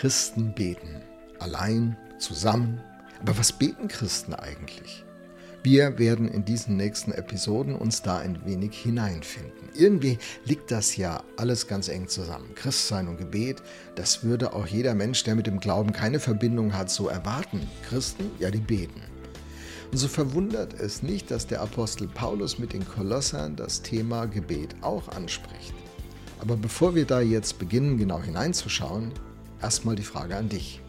Christen beten. Allein, zusammen. Aber was beten Christen eigentlich? Wir werden in diesen nächsten Episoden uns da ein wenig hineinfinden. Irgendwie liegt das ja alles ganz eng zusammen. Christsein und Gebet, das würde auch jeder Mensch, der mit dem Glauben keine Verbindung hat, so erwarten. Christen, ja, die beten. Und so verwundert es nicht, dass der Apostel Paulus mit den Kolossern das Thema Gebet auch anspricht. Aber bevor wir da jetzt beginnen, genau hineinzuschauen, erstmal die Frage an dich.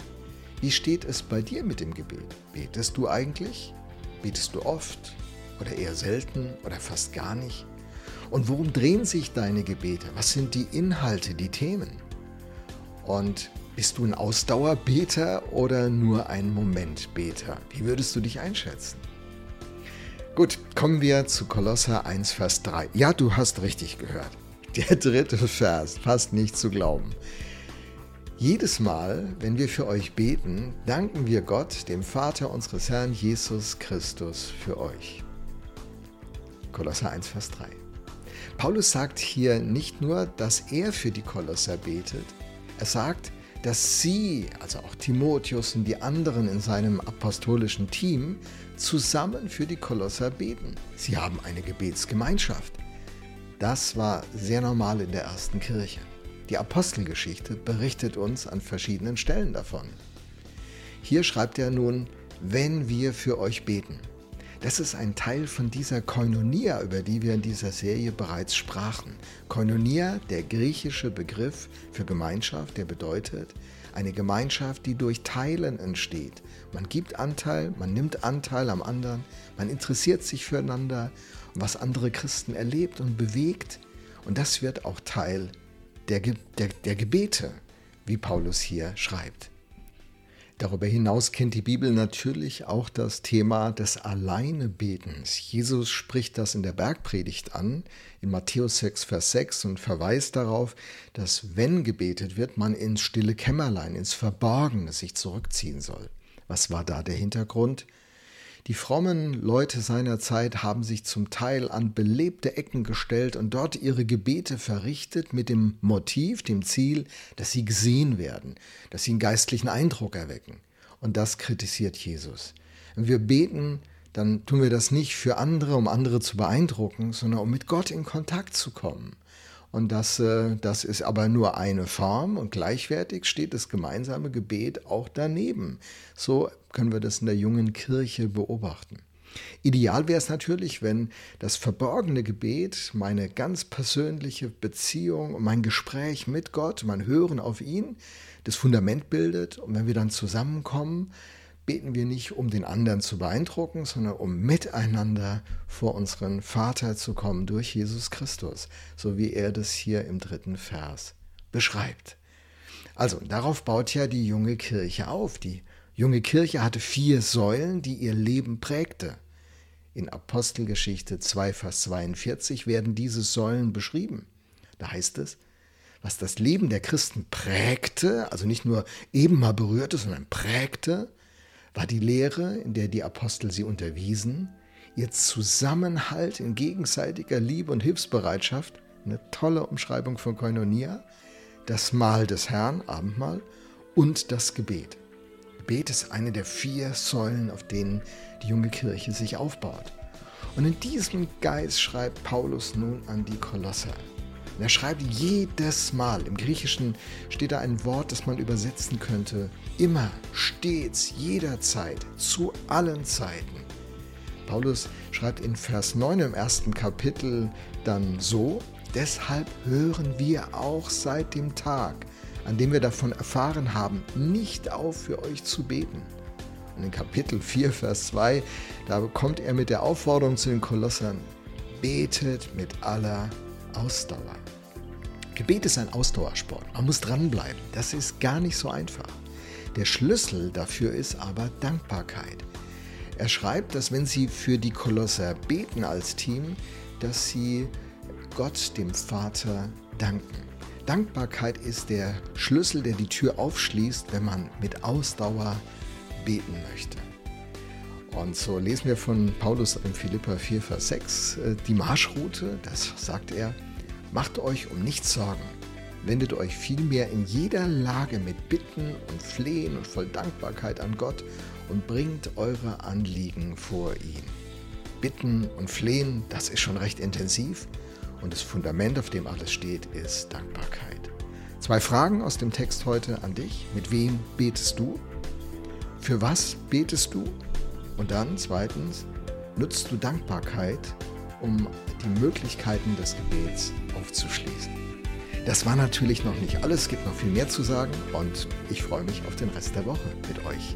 Wie steht es bei dir mit dem Gebet? Betest du eigentlich? Betest du oft oder eher selten oder fast gar nicht? Und worum drehen sich deine Gebete? Was sind die Inhalte, die Themen? Und bist du ein Ausdauerbeter oder nur ein Momentbeter? Wie würdest du dich einschätzen? Gut, kommen wir zu Kolosser 1, Vers 3. Ja, du hast richtig gehört. Der dritte Vers, fast nicht zu glauben. Jedes Mal, wenn wir für euch beten, danken wir Gott, dem Vater unseres Herrn Jesus Christus, für euch. Kolosser 1, Vers 3. Paulus sagt hier nicht nur, dass er für die Kolosser betet, er sagt, dass sie, also auch Timotheus und die anderen in seinem apostolischen Team, zusammen für die Kolosser beten. Sie haben eine Gebetsgemeinschaft. Das war sehr normal in der ersten Kirche. Die Apostelgeschichte berichtet uns an verschiedenen Stellen davon. Hier schreibt er nun, wenn wir für euch beten. Das ist ein Teil von dieser Koinonia, über die wir in dieser Serie bereits sprachen. Koinonia, der griechische Begriff für Gemeinschaft, der bedeutet eine Gemeinschaft, die durch Teilen entsteht. Man gibt Anteil, man nimmt Anteil am anderen, man interessiert sich füreinander, was andere Christen erlebt und bewegt. Und das wird auch Teil der, der, der Gebete, wie Paulus hier schreibt. Darüber hinaus kennt die Bibel natürlich auch das Thema des Alleinebetens. Jesus spricht das in der Bergpredigt an, in Matthäus 6, Vers 6 und verweist darauf, dass wenn gebetet wird, man ins stille Kämmerlein, ins Verborgene sich zurückziehen soll. Was war da der Hintergrund? Die frommen Leute seiner Zeit haben sich zum Teil an belebte Ecken gestellt und dort ihre Gebete verrichtet mit dem Motiv, dem Ziel, dass sie gesehen werden, dass sie einen geistlichen Eindruck erwecken. Und das kritisiert Jesus. Wenn wir beten, dann tun wir das nicht für andere, um andere zu beeindrucken, sondern um mit Gott in Kontakt zu kommen. Und das, äh, das ist aber nur eine Form und gleichwertig steht das gemeinsame Gebet auch daneben. So können wir das in der jungen Kirche beobachten. Ideal wäre es natürlich, wenn das verborgene Gebet, meine ganz persönliche Beziehung und mein Gespräch mit Gott, mein Hören auf ihn, das Fundament bildet. Und wenn wir dann zusammenkommen, beten wir nicht, um den anderen zu beeindrucken, sondern um miteinander vor unseren Vater zu kommen durch Jesus Christus, so wie er das hier im dritten Vers beschreibt. Also darauf baut ja die junge Kirche auf. Die junge Kirche hatte vier Säulen, die ihr Leben prägte. In Apostelgeschichte 2, Vers 42 werden diese Säulen beschrieben. Da heißt es, was das Leben der Christen prägte, also nicht nur eben mal berührte, sondern prägte, war die Lehre, in der die Apostel sie unterwiesen, ihr Zusammenhalt in gegenseitiger Liebe und Hilfsbereitschaft, eine tolle Umschreibung von Koinonia, das Mahl des Herrn, Abendmahl, und das Gebet. Gebet ist eine der vier Säulen, auf denen die junge Kirche sich aufbaut. Und in diesem Geist schreibt Paulus nun an die Kolosser. Und er schreibt jedes Mal, im Griechischen steht da ein Wort, das man übersetzen könnte, immer, stets, jederzeit, zu allen Zeiten. Paulus schreibt in Vers 9 im ersten Kapitel dann so, deshalb hören wir auch seit dem Tag, an dem wir davon erfahren haben, nicht auf für euch zu beten. Und in Kapitel 4, Vers 2, da kommt er mit der Aufforderung zu den Kolossern, betet mit aller Ausdauer. Gebet ist ein Ausdauersport. Man muss dranbleiben. Das ist gar nicht so einfach. Der Schlüssel dafür ist aber Dankbarkeit. Er schreibt, dass wenn Sie für die Kolosser beten als Team, dass Sie Gott, dem Vater, danken. Dankbarkeit ist der Schlüssel, der die Tür aufschließt, wenn man mit Ausdauer beten möchte. Und so lesen wir von Paulus in Philippa 4, Vers 6 äh, die Marschroute, das sagt er, Macht euch um nichts Sorgen. wendet euch vielmehr in jeder Lage mit Bitten und Flehen und voll Dankbarkeit an Gott und bringt eure Anliegen vor ihn. Bitten und Flehen, das ist schon recht intensiv und das Fundament, auf dem alles steht, ist Dankbarkeit. Zwei Fragen aus dem Text heute an dich. Mit wem betest du? Für was betest du? Und dann zweitens, nutzt du Dankbarkeit, um die Möglichkeiten des Gebets aufzuschließen? Das war natürlich noch nicht alles, es gibt noch viel mehr zu sagen und ich freue mich auf den Rest der Woche mit euch.